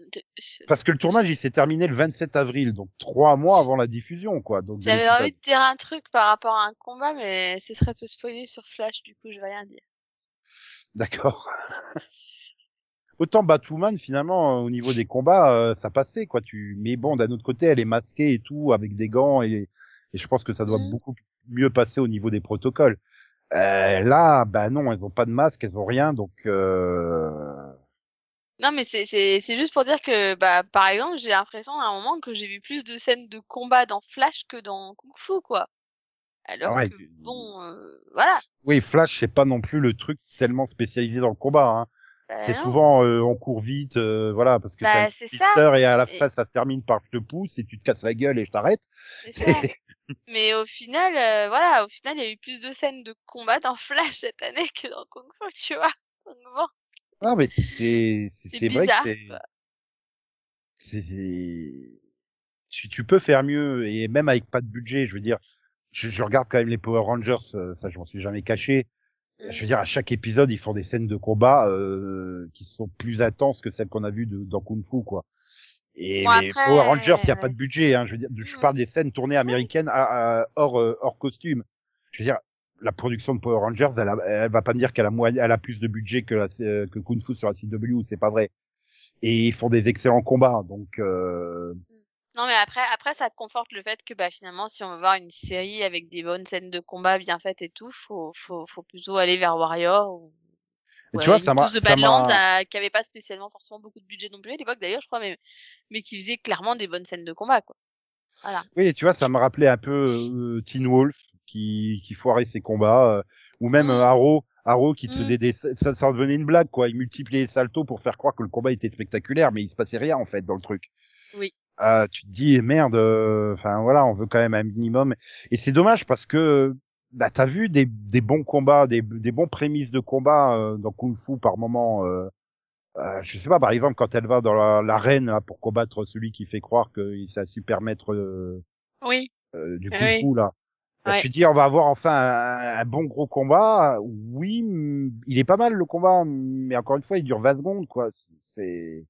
parce que le tournage il s'est terminé le 27 avril donc trois mois avant la diffusion quoi donc J'avais envie de dire un truc par rapport à un combat, mais ce serait te spoiler sur Flash, du coup, je vais rien dire. <laughs> d'accord autant Batwoman finalement euh, au niveau des combats euh, ça passait quoi tu mais bon d'un autre côté elle est masquée et tout avec des gants et, et je pense que ça doit Mhm. beaucoup mieux passer au niveau des protocoles euh, là bah non elles ont pas de masque elles ont rien donc euh... Non, mais c'est, c'est, c'est juste pour dire que, bah, par exemple, j'ai l'impression à un moment que j'ai vu plus de scènes de combat dans Flash que dans Kung Fu, quoi. Alors Ouais, que, tu- bon, euh, voilà. oui Flash c'est pas non plus le truc tellement spécialisé dans le combat hein. Bah, c'est non. souvent euh, on court vite euh, voilà parce que Bah, un c'est ça. et à la Et- fin ça se termine par je te pousse et tu te casses la gueule et je t'arrête C'est ça. <laughs> Mais au final, euh, voilà, au final, il y a eu plus de scènes de combat dans Flash cette année que dans Kung Fu, tu vois. Donc bon, Non, mais c'est c'est vrai que c'est c'est tu, tu peux faire mieux et même avec pas de budget, je veux dire, je, je regarde quand même les Power Rangers, euh, ça je m'en suis jamais caché. Je veux dire, à chaque épisode, ils font des scènes de combat euh, qui sont plus intenses que celles qu'on a vues de- dans Kung Fu, quoi. Et Bon, après, Power Rangers, il y a euh, pas de budget, hein. Je veux dire, je Mhm. parle des scènes tournées américaines à- à- hors euh, hors costume. Je veux dire, la production de Power Rangers, elle, a, elle va pas me dire qu'elle a elle a plus de budget que la, que Kung Fu sur la CW, c'est pas vrai. Et ils font des excellents combats, donc euh, Non, mais après, après, ça conforte le fait que, bah, finalement, si on veut voir une série avec des bonnes scènes de combat bien faites et tout, faut, faut, faut plutôt aller vers Warrior ou, tu vois, ça m'a- the Badlands, euh, qui avait pas spécialement forcément beaucoup de budget non plus à l'époque, d'ailleurs, je crois, mais, mais qui faisait clairement des bonnes scènes de combat, quoi. Voilà. Oui, tu vois, ça me rappelait un peu euh, Teen Wolf qui, qui foirait ses combats, euh, ou même euh, Arrow, Arrow qui te Mm. faisait des, ça, ça en devenait une blague quoi. Il multipliait les saltos pour faire croire que le combat était spectaculaire, mais il se passait rien en fait dans le truc. Oui. Euh, tu te dis merde, euh, enfin voilà, on veut quand même un minimum. Et c'est dommage parce que bah t'as vu des, des bons combats, des, des bons prémices de combat euh, dans Kung Fu par moment. Euh, euh, je sais pas, par exemple quand elle va dans la- l'arène là, pour combattre celui qui fait croire que c'est un super maître. euh, Oui. euh, du kung fu là. Bah, Ouais. Tu dis on va avoir enfin un, un bon gros combat. Oui, il est pas mal le combat, mais encore une fois il dure 20 secondes quoi. C'est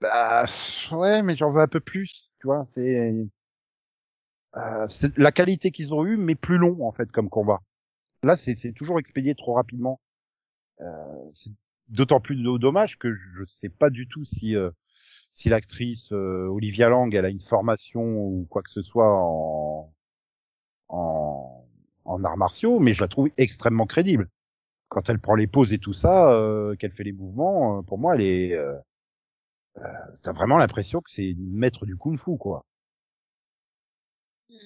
bah ouais, mais j'en veux un peu plus, tu vois. C'est euh, c'est la qualité qu'ils ont eue, mais plus long en fait comme combat. Là c'est toujours expédié trop rapidement. Euh, c'est d'autant plus do- dommage que je sais pas du tout si euh, si l'actrice euh, Olivia Lang elle a une formation ou quoi que ce soit en en, en arts martiaux, mais je la trouve extrêmement crédible. Quand elle prend les poses et tout ça, euh, qu'elle fait les mouvements, euh, pour moi, elle est. Euh, euh, T'as vraiment l'impression que c'est une maître du kung-fu, quoi. Mm.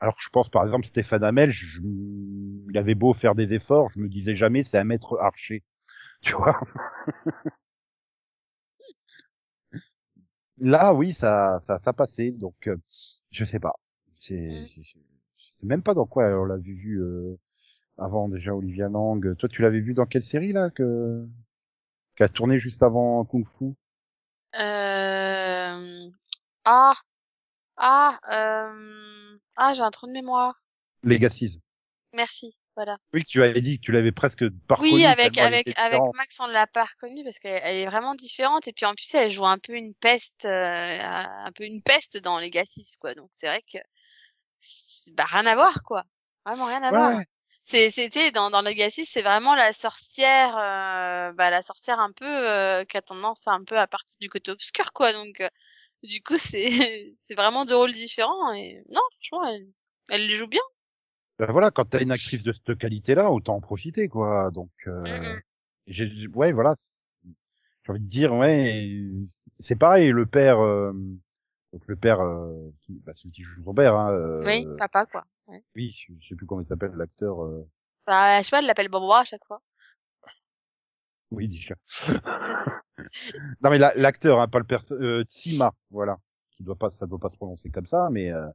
Alors que je pense, par exemple, Stéphane Hamel, je, il avait beau faire des efforts, je me disais jamais c'est un maître archer, <laughs> tu vois? Là, oui, ça, ça, ça passait, donc euh, je sais pas. C'est, Mm. je sais même pas dans quoi on l'a vu, vu euh, avant déjà Olivia Lang. Toi, tu l'avais vu dans quelle série là que qui a tourné juste avant Kung Fu? Euh... Ah, ah, euh... ah, j'ai un trou de mémoire. Legacies. Merci. Voilà. Oui, que tu avais dit que tu l'avais presque pas. Oui, avec avec avec. Max, on l'a pas reconnue parce qu'elle elle est vraiment différente et puis en plus elle joue un peu une peste, euh, un peu une peste dans Legacy quoi. Donc c'est vrai que bah rien à voir quoi, vraiment rien à Ouais, voir. ouais. C'est c'était dans dans Legacy c'est vraiment la sorcière, euh, bah la sorcière un peu euh, qui a tendance à un peu à partir du côté obscur quoi. Donc euh, du coup <laughs> c'est c'est vraiment deux rôles différents et non franchement elle elle les joue bien. Ben voilà, quand t'as une actrice de cette qualité-là, autant en profiter, quoi. Donc, euh, Mhm. j'ai, ouais, voilà. J'ai envie de dire, ouais, c'est pareil. Le père, euh, donc le père, euh, qui, bah, celui qui joue son père, hein, euh, Oui, papa, quoi. Ouais. oui, je je sais plus comment il s'appelle, l'acteur. euh, Bah, je sais pas, elle l'appelle Bambora à chaque fois. Oui, déjà. <laughs> non mais la- l'acteur, hein, pas le perso, euh, Tsima, voilà, qui doit pas, ça doit pas se prononcer comme ça, mais euh,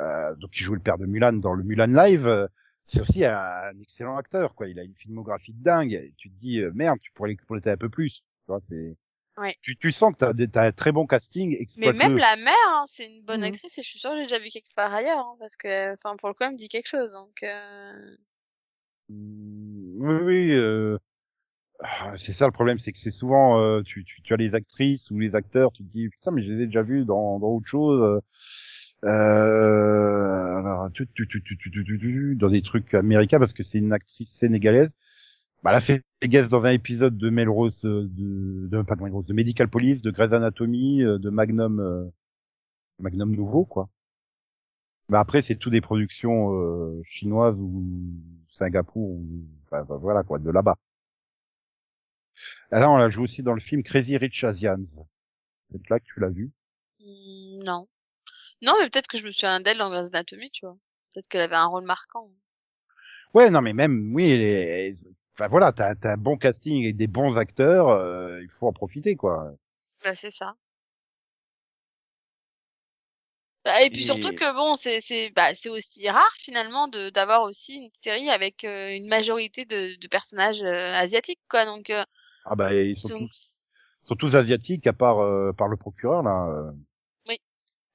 euh, donc il joue le père de Mulan dans le Mulan Live. euh, c'est aussi un, un excellent acteur, quoi. Il a une filmographie de dingue. Et tu te dis euh, merde, tu pourrais l'exploiter un peu plus. Tu vois, c'est. Ouais. Tu, tu sens que t'as des as un très bon casting. Mais même la mère, hein, c'est une bonne mmh. actrice et je suis sûre que j'ai déjà vu quelque part ailleurs hein, parce que, enfin pour le coup, elle me dit quelque chose donc. Euh... Mmh, oui, oui. Euh... Ah, c'est ça le problème, c'est que c'est souvent euh, tu, tu, tu, as les actrices ou les acteurs, tu te dis putain mais je les ai déjà vus dans, dans autre chose. Euh, euh alors, tu, tu, tu, dans des trucs américains parce que c'est une actrice sénégalaise bah, elle a fait guest dans un épisode de Melrose, euh, de, de pas de Melrose, de Medical Police, de Grey's Anatomy, euh, de Magnum, euh, Magnum nouveau quoi. Mais après c'est tout des productions euh, chinoises ou Singapour ou enfin, bah, voilà quoi de là-bas. Là on la joue aussi dans le film Crazy Rich Asians. C'est là que tu l'as vu. Non. Non, mais peut-être que je me souviens d'elle dans Grey's Anatomy, tu vois. Peut-être qu'elle avait un rôle marquant. Ouais, non, mais même, oui, les... enfin voilà, t'as as un bon casting et des bons acteurs, euh, il faut en profiter, quoi. Bah, c'est ça. Bah, et puis Et- surtout que bon, c'est c'est bah c'est aussi rare finalement de d'avoir aussi une série avec euh, une majorité de, de personnages euh, asiatiques quoi. Donc, euh, Ah bah, ils sont, donc tous, sont tous asiatiques à part euh, par le procureur là. euh.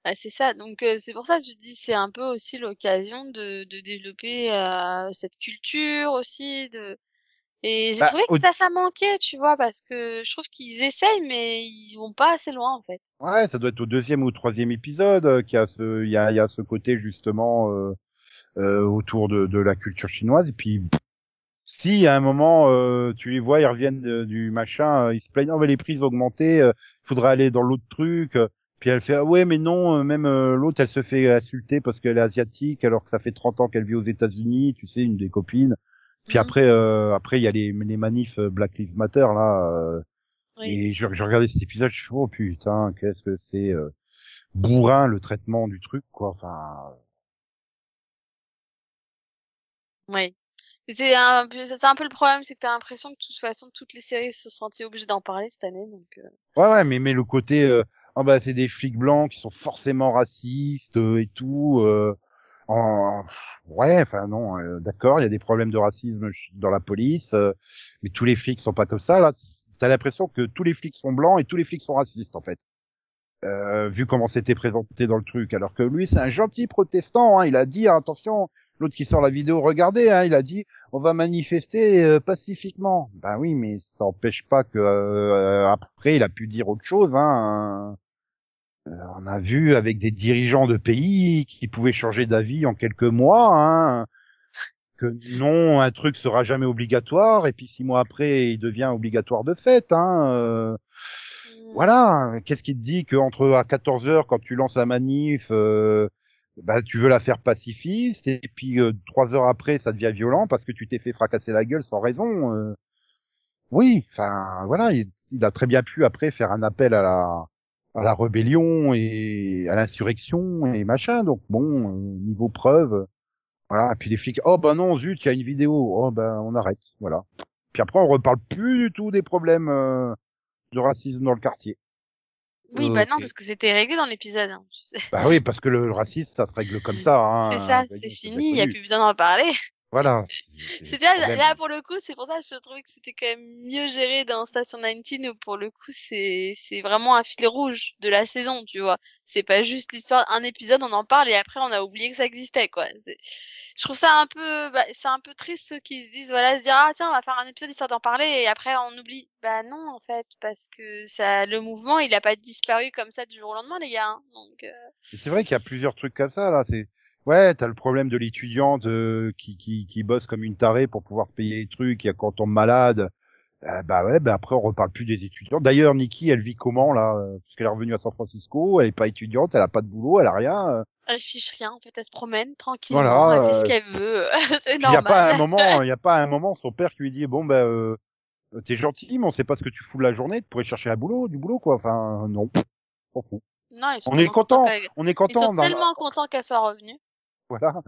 bah, c'est ça. Donc euh, c'est pour ça que je dis c'est un peu aussi l'occasion de de développer euh, cette culture aussi de et j'ai Bah, trouvé que au- ça ça manquait, tu vois, parce que je trouve qu'ils essayent mais ils vont pas assez loin en fait. Ouais, ça doit être au deuxième ou au troisième épisode euh, qu'il y a ce, il y a, il y a ce côté justement euh, euh, autour de, de la culture chinoise. Et puis, si à un moment euh, tu les vois, ils reviennent de- du machin, euh, ils se plaignent, oh mais les prix ont augmenté, euh, faudrait aller dans l'autre truc. Puis elle fait ah ouais mais non même euh, l'autre elle se fait insulter parce qu'elle est asiatique alors que ça fait 30 ans qu'elle vit aux États-Unis tu sais une des copines puis Mhm. après euh, après il y a les les manifs euh, Black Lives Matter là euh, Oui. et je, je regardais cet épisode je suis oh putain qu'est-ce que c'est euh, bourrin le traitement du truc quoi enfin Oui. C'est un peu, c'est un peu le problème, c'est que t'as l'impression que de toute façon toutes les séries se sont senties obligées d'en parler cette année, donc. euh, ouais ouais mais mais le côté euh, ah bah c'est des flics blancs qui sont forcément racistes euh, et tout euh, en... ouais enfin non euh, d'accord il y a des problèmes de racisme dans la police euh, mais tous les flics sont pas comme ça là. T'as l'impression que tous les flics sont blancs et tous les flics sont racistes en fait. Euh, vu comment c'était présenté dans le truc. Alors que lui c'est un gentil protestant hein, il a dit attention l'autre qui sort la vidéo regardez hein, il a dit on va manifester euh, pacifiquement. Ben oui mais ça empêche pas que euh, après il a pu dire autre chose hein on a vu avec des dirigeants de pays qui pouvaient changer d'avis en quelques mois, hein, que non, un truc sera jamais obligatoire, et puis six mois après, il devient obligatoire de fait. Hein, euh, voilà, qu'est-ce qui te dit qu'entre à 14 heures, quand tu lances la manif, euh, bah, tu veux la faire pacifiste, et puis euh, trois heures après, ça devient violent parce que tu t'es fait fracasser la gueule sans raison. euh. Oui, enfin voilà, il, il a très bien pu après faire un appel à la à la rébellion et à l'insurrection et machin. Donc bon, euh, niveau preuve, voilà. Et puis les flics, oh ben non, zut, il y a une vidéo. Oh ben on arrête, voilà. Puis après on reparle plus du tout des problèmes euh, de racisme dans le quartier. Oui, bah non, parce que c'était réglé dans l'épisode. hein, tu sais. Bah oui, parce que le, racisme, ça se règle comme ça. <laughs> Hein, c'est ça, c'est fini, il y a plus besoin d'en parler. Voilà. C'est tu vois, là pour le coup, c'est pour ça que je trouvais que c'était quand même mieux géré dans Station 19 où pour le coup c'est c'est vraiment un fil rouge de la saison, tu vois. C'est pas juste l'histoire un épisode on en parle et après on a oublié que ça existait quoi. C'est- Je trouve ça un peu bah, c'est un peu triste ceux qui se disent voilà se dire ah tiens on va faire un épisode histoire d'en parler et après on oublie. Bah non en fait parce que ça le mouvement il a pas disparu comme ça du jour au lendemain les gars. hein. Donc euh, C'est vrai qu'il y a plusieurs trucs comme ça là. C'est ouais, t'as le problème de l'étudiante euh, qui, qui qui bosse comme une tarée pour pouvoir payer les trucs, et quand on tombe malade, Euh, bah ouais, bah après on reparle plus des étudiants. D'ailleurs, Nikki, elle vit comment là euh, Parce qu'elle est revenue à San Francisco, elle est pas étudiante, elle a pas de boulot, elle a rien. euh. Elle fiche rien, en fait, elle se promène tranquillement, Voilà, elle fait ce euh, qu'elle veut, <laughs> c'est Il y a pas un normal. moment, il <laughs> y a pas un moment son père qui lui dit bon bah euh, t'es gentil, mais on sait pas ce que tu fous de la journée, tu pourrais chercher un boulot, du boulot quoi. Enfin non, on s'en fout. Non, ils sont On est content, on est Ils content. sont dans- tellement contents qu'elle soit revenue. Voilà.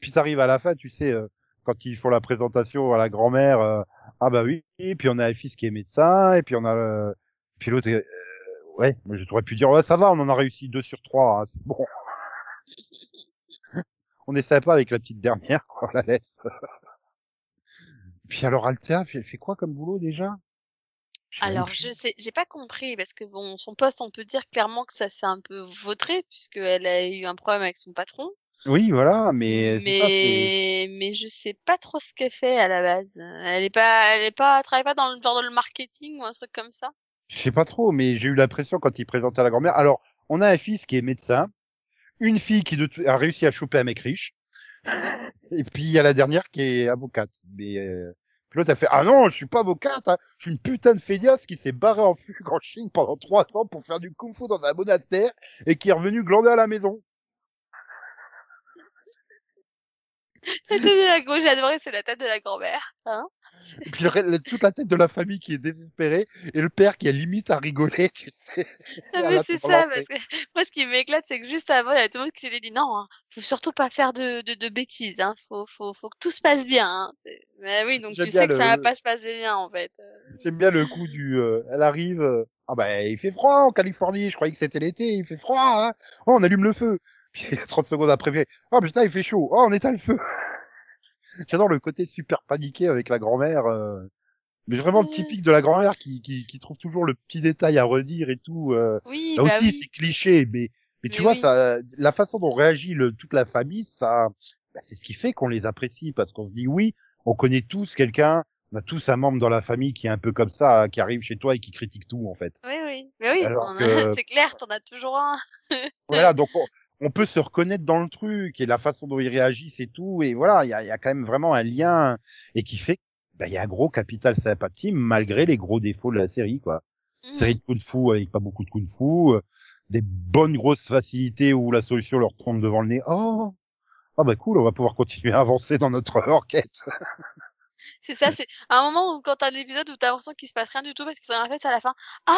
Puis ça arrive à la fin, tu sais, euh, quand ils font la présentation à la grand-mère, euh, ah bah oui, et puis on a un fils qui est médecin, et puis on a le... puis l'autre, euh, ouais, moi je t'aurais pu dire, ouais, ça va, on en a réussi deux sur trois, hein, c'est bon. <laughs> on est sympa avec la petite dernière, quoi, on la laisse. puis alors Althea, elle fait quoi comme boulot déjà? Alors, je sais, j'ai pas compris, parce que bon, son poste, on peut dire clairement que ça s'est un peu vautré, puisqu'elle a eu un problème avec son patron. Oui, voilà, mais, c'est ça, Mais, mais je sais pas trop ce qu'elle fait à la base. Elle est pas, elle est pas, elle travaille pas dans le genre de le marketing ou un truc comme ça? Je sais pas trop, mais j'ai eu l'impression quand il présentait à la grand-mère. Alors, on a un fils qui est médecin, une fille qui a réussi à choper un mec riche, <laughs> et puis il y a la dernière qui est avocate. Mais euh... puis l'autre a fait ah non, je suis pas avocate, hein. je suis une putain de feignasse qui s'est barrée en <laughs> fugue en Chine pendant trois ans pour faire du kung-fu dans un monastère et qui est revenu glander à la maison. La tête de la gauche, j'ai adoré, c'est la tête de la grand-mère. Hein Et puis le toute la tête de la famille qui est désespérée et le père qui a limite à rigoler, <laughs> tu sais. Non, à mais c'est ça, parce que <laughs> moi, ce qui m'éclate, c'est que juste avant, il y a tout le monde qui s'était dit non, hein, faut surtout pas faire de, de, de bêtises, hein, faut, faut, faut que tout se passe bien. Hein. Mais oui, donc tu sais que ça va pas se passer bien, en fait. J'aime bien le coup du, euh, elle arrive, euh, ah bah il fait froid en Californie, je croyais que c'était l'été, il fait froid, hein. Oh, on allume le feu. <laughs> Puis 30 secondes après, oh putain il fait chaud, oh on éteint le feu. <laughs> J'adore le côté super paniqué avec la grand-mère, euh, mais vraiment le typique de la grand-mère qui, qui, qui trouve toujours le petit détail à redire et tout. euh. Oui, Là bah aussi oui. c'est cliché, mais mais tu Mais vois oui. ça, la façon dont réagit le, toute la famille, ça, bah, c'est ce qui fait qu'on les apprécie parce qu'on se dit oui, on connaît tous quelqu'un, on a tous un membre dans la famille qui est un peu comme ça, qui arrive chez toi et qui critique tout en fait. Oui, oui. Mais oui, que- <laughs> c'est clair, t'en as toujours un. Voilà, donc on, on peut se reconnaître dans le truc et la façon dont ils réagissent et tout, et voilà, il y a, y a quand même vraiment un lien et qui fait, bah, il y a un gros capital sympathie malgré les gros défauts de la série, quoi. Mhm. Série de kung-fu avec pas beaucoup de kung-fu, euh, des bonnes grosses facilités où la solution leur tombe devant le nez. Oh, ah bah cool, on va pouvoir continuer à avancer dans notre <laughs> enquête. C'est ça, c'est un moment où quand t'as un épisode où t'as l'impression qu'il se passe rien du tout parce qu'ils ont rien fait, c'est à la fin. Ah,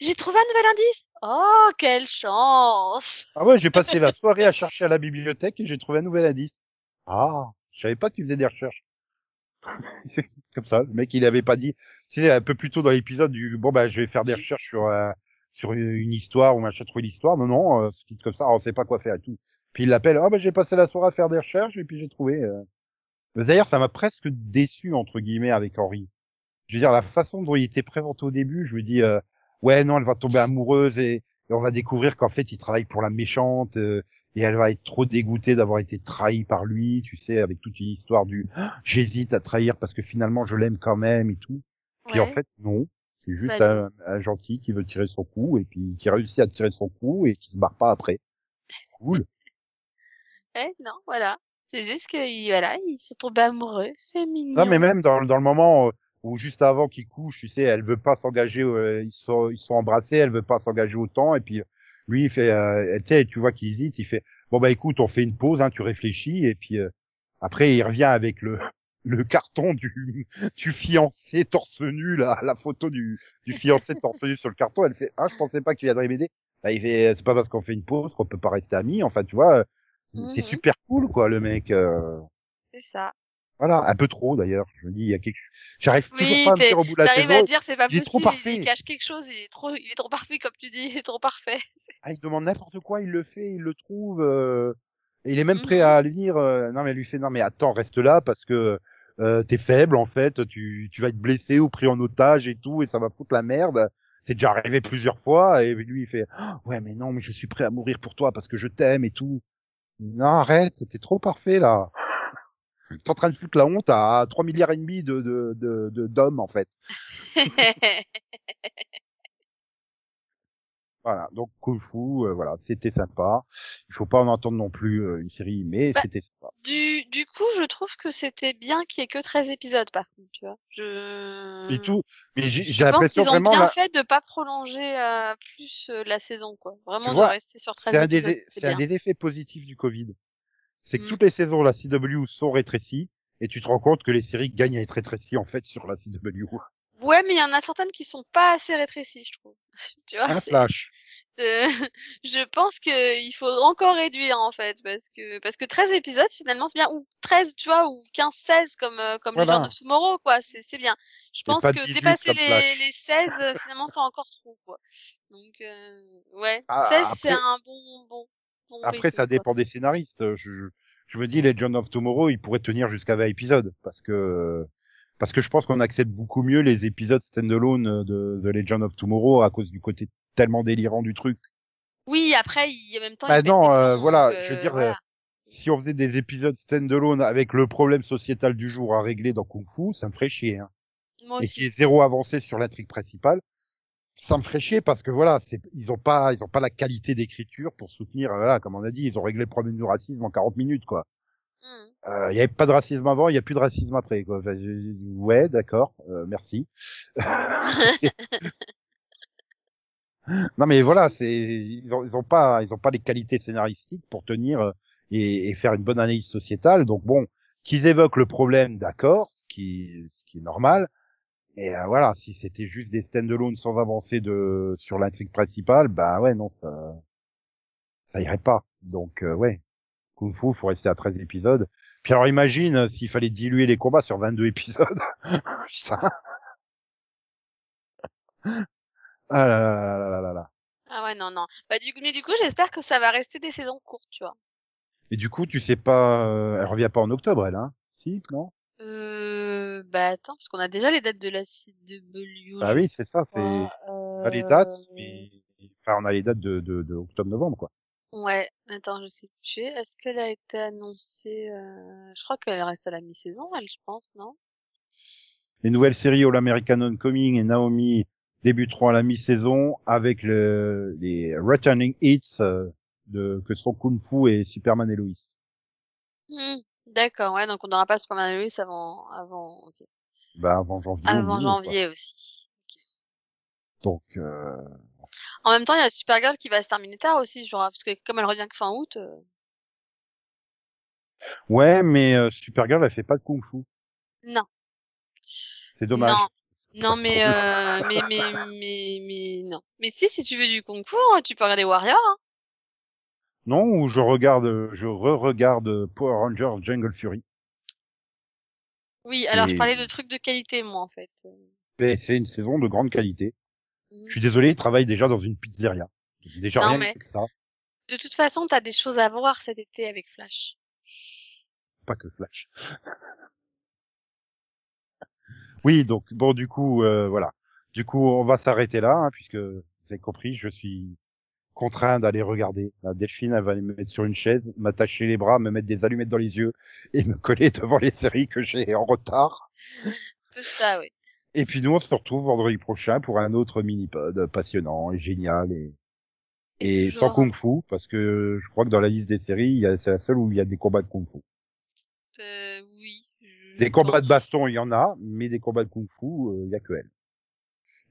j'ai trouvé un nouvel indice. Oh, quelle chance. Ah ouais, j'ai passé la soirée à chercher à la bibliothèque et j'ai trouvé un nouvel indice. Ah, je savais pas que tu des recherches. <laughs> Comme ça, le mec il avait pas dit. Sais, un peu plus tôt dans l'épisode du bon bah je vais faire des recherches sur euh, sur une histoire ou machin trouver l'histoire. Non non, euh, ce comme ça, on sait pas quoi faire et tout. Puis il l'appelle. Ah bah j'ai passé la soirée à faire des recherches et puis j'ai trouvé. euh. D'ailleurs, ça m'a presque déçu entre guillemets avec Henri. Je veux dire la façon dont il était présenté au début, je me dis euh, ouais non elle va tomber amoureuse et, et on va découvrir qu'en fait il travaille pour la méchante. euh, et elle va être trop dégoûtée d'avoir été trahie par lui, tu sais, avec toute une histoire du Ah, j'hésite à trahir parce que finalement je l'aime quand même et tout. Puis en fait non, c'est juste Bah un, un gentil qui veut tirer son coup et puis qui réussit à tirer son coup et qui se barre pas après. Cool. <laughs> Ouais, non, voilà. C'est juste que voilà, ils sont tombés amoureux, c'est mignon. Non mais même dans, dans le moment euh, où juste avant qu'il couche, tu sais, elle veut pas s'engager, euh, ils sont ils sont embrassés, elle veut pas s'engager autant et puis lui il fait, euh, tu sais, tu vois qu'il hésite, il fait bon bah écoute, on fait une pause, hein, tu réfléchis et puis euh, après il revient avec le <laughs> le carton du <laughs> du fiancé torse nu là, la photo du du fiancé torse nu sur le carton, elle fait ah je pensais pas que tu viendrais m'aider. Bah, il fait c'est pas parce qu'on fait une pause qu'on peut pas rester amis, enfin tu vois, c'est super cool quoi le mec. euh, C'est ça. voilà, un peu trop d'ailleurs. Je me dis, il y a quelque J'arrive Oui, toujours pas à me dire au bout de la saison. à dire c'est pas il est trop parfait. il cache quelque chose, il est trop, il est trop parfait comme tu dis, il est trop parfait. <laughs> Ah, il demande n'importe quoi, il le fait, il le trouve. euh, et il est même prêt à lui dire, euh, non mais elle lui fait, non mais attends, reste là parce que euh, t'es faible en fait, tu, tu vas être blessé ou pris en otage et tout, et ça va foutre la merde. C'est déjà arrivé plusieurs fois, et lui il fait, Ah, ouais mais non, mais je suis prêt à mourir pour toi parce que je t'aime et tout. Non arrête, t'es trop parfait là. T'es en train de foutre la honte à 3 milliards et demi de de de de- d'hommes en fait. <laughs> Voilà, donc Kung Fu, euh, voilà, c'était sympa. Il faut pas en entendre non plus euh, une série, mais Bah, c'était sympa. Du, du coup, je trouve que c'était bien qu'il y ait que 13 épisodes, par contre, tu vois. Je... Et tout, mais j'ai l'impression qu'ils ont bien fait de pas prolonger euh, plus euh, la saison, quoi. Vraiment de rester sur 13 c'est un des épisodes, c'est un bien. des effets positifs du Covid. C'est que Mm. toutes les saisons la CW sont rétrécies et tu te rends compte que les séries gagnent à être rétrécies en fait sur la CW. Ouais, mais il y en a certaines qui sont pas assez rétrécies, je trouve. <laughs> tu vois, Un flash. <laughs> je, je pense que il faut encore réduire en fait parce que parce que 13 épisodes finalement c'est bien ou 13 tu vois ou 15 16 comme euh, comme Voilà. Legend of Tomorrow quoi c'est c'est bien je pense que 18 dépasser les, les 16 euh, finalement c'est encore trop quoi donc euh, ouais Ah, 16 c'est un bon bon bon Après, rythme, ça quoi. dépend des scénaristes. Je, je, je me dis, les John of Tomorrow, ils pourraient tenir jusqu'à 20 épisodes. Parce que, parce que je pense qu'on accepte beaucoup mieux les épisodes standalone de, de Legend of Tomorrow à cause du côté tellement délirant du truc. oui après il, en même temps Bah non, des euh, plans, voilà, je veux euh, dire, voilà. Si on faisait des épisodes standalone avec le problème sociétal du jour à régler dans Kung Fu, ça me ferait chier. Hein. moi Et qu'il y ait zéro avancé sur l'intrigue principale, ça me ferait chier parce que voilà, c'est, ils ont pas, ils ont pas la qualité d'écriture pour soutenir, voilà, comme on a dit, ils ont réglé le problème du racisme en 40 minutes, quoi. Hmm. Euh, Il y avait pas de racisme avant, il y a plus de racisme après. Quoi. Enfin, je- ouais, d'accord, euh, merci. <laughs> non mais voilà, c'est ils ont, ils ont pas ils ont pas les qualités scénaristiques pour tenir euh, et, et faire une bonne analyse sociétale. Donc bon, qu'ils évoquent le problème, d'accord, ce qui ce qui est normal. Et euh, voilà, si c'était juste des stand-alone sans avancer de sur l'intrigue principale, bah ouais non ça ça irait pas. Donc euh, ouais, Kung Fu, faut rester à 13 épisodes. Puis alors imagine euh, s'il fallait diluer les combats sur 22 épisodes. <laughs> Ça. Ah là là là là là là ah ouais non non bah du coup mais du coup j'espère que ça va rester des saisons courtes tu vois Et du coup, tu sais pas, euh, elle revient pas en octobre, elle, hein? Si, non? Euh, bah attends, parce qu'on a déjà les dates de la CW. Bah oui, c'est ça, c'est pas les dates, Euh, mais enfin on a les dates de, de, de octobre-novembre, quoi. Ouais, attends, je sais plus. Est-ce qu'elle a été annoncée euh... Je crois qu'elle reste à la mi-saison, elle, je pense, non? Les nouvelles séries All American Homecoming et Naomi débuteront à la mi-saison avec le, les returning hits euh, de que sont Kung Fu et Superman et Lois. Hmm, D'accord, ouais, donc on n'aura pas Superman et Lois avant, avant. Bah avant janvier. avant janvier aussi. Donc euh, En même temps, il y a Supergirl qui va se terminer tard aussi, genre, parce que comme elle revient que fin août. euh, ouais, mais euh, Supergirl elle fait pas de Kung Fu. Non, C'est dommage. non, non, mais, euh, mais, mais, mais, mais, non. Mais si, si tu veux du Kung Fu, hein, tu peux regarder Warrior. Hein. Non, ou je regarde, je re-regarde Power Rangers Jungle Fury. Oui, alors je parlais de trucs de qualité, moi, en fait. Mais c'est une saison de grande qualité. Mhm. Je suis désolé, ils travaillent déjà dans une pizzeria. Déjà Non, rien mais- que ça, De toute façon, t'as des choses à voir cet été avec Flash. pas que Flash. <laughs> oui, donc bon, du coup, euh, voilà. Du coup, on va s'arrêter là, hein, puisque vous avez compris, je suis contraint d'aller regarder. La Delphine, elle va me mettre sur une chaise, m'attacher les bras, me mettre des allumettes dans les yeux et me coller <laughs> devant les séries que j'ai en retard. Un peu ça, oui. Et puis nous, on se retrouve vendredi prochain pour un autre mini-pod passionnant et génial et, et sans kung fu, parce que je crois que dans la liste des séries, c'est la seule où il y a des combats de kung fu. Euh, oui. je Des combats de baston, il y en a, mais des combats de kung fu, euh, il y a que elle.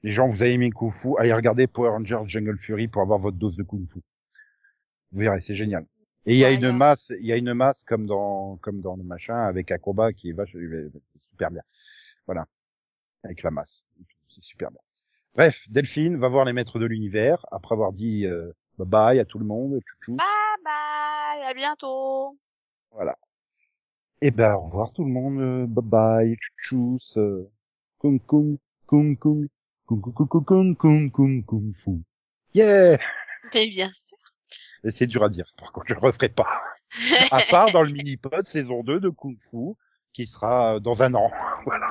Les gens, vous avez aimé kung fu, allez regarder Power Rangers Jungle Fury pour avoir votre dose de kung fu. Vous verrez, c'est génial. Et il y a une masse, il y a une masse comme dans, comme dans le machin, avec un combat qui est vache, super bien. Voilà avec la masse. C'est super bien. Bref, Delphine va voir les maîtres de l'univers après avoir dit euh, bye bye à tout le monde. Tchou -tchou. Bye bye, à bientôt. Voilà. Eh ben, au revoir tout le monde. Bye bye, tchouss. Kung kung, kung kung, kung kung kung kung kung kung kung fu. Yeah! Mais bien sûr. C'est dur à dire. Par contre, je le referai pas. à part dans le mini-pod saison 2 de Kung Fu, qui sera dans un an. voilà.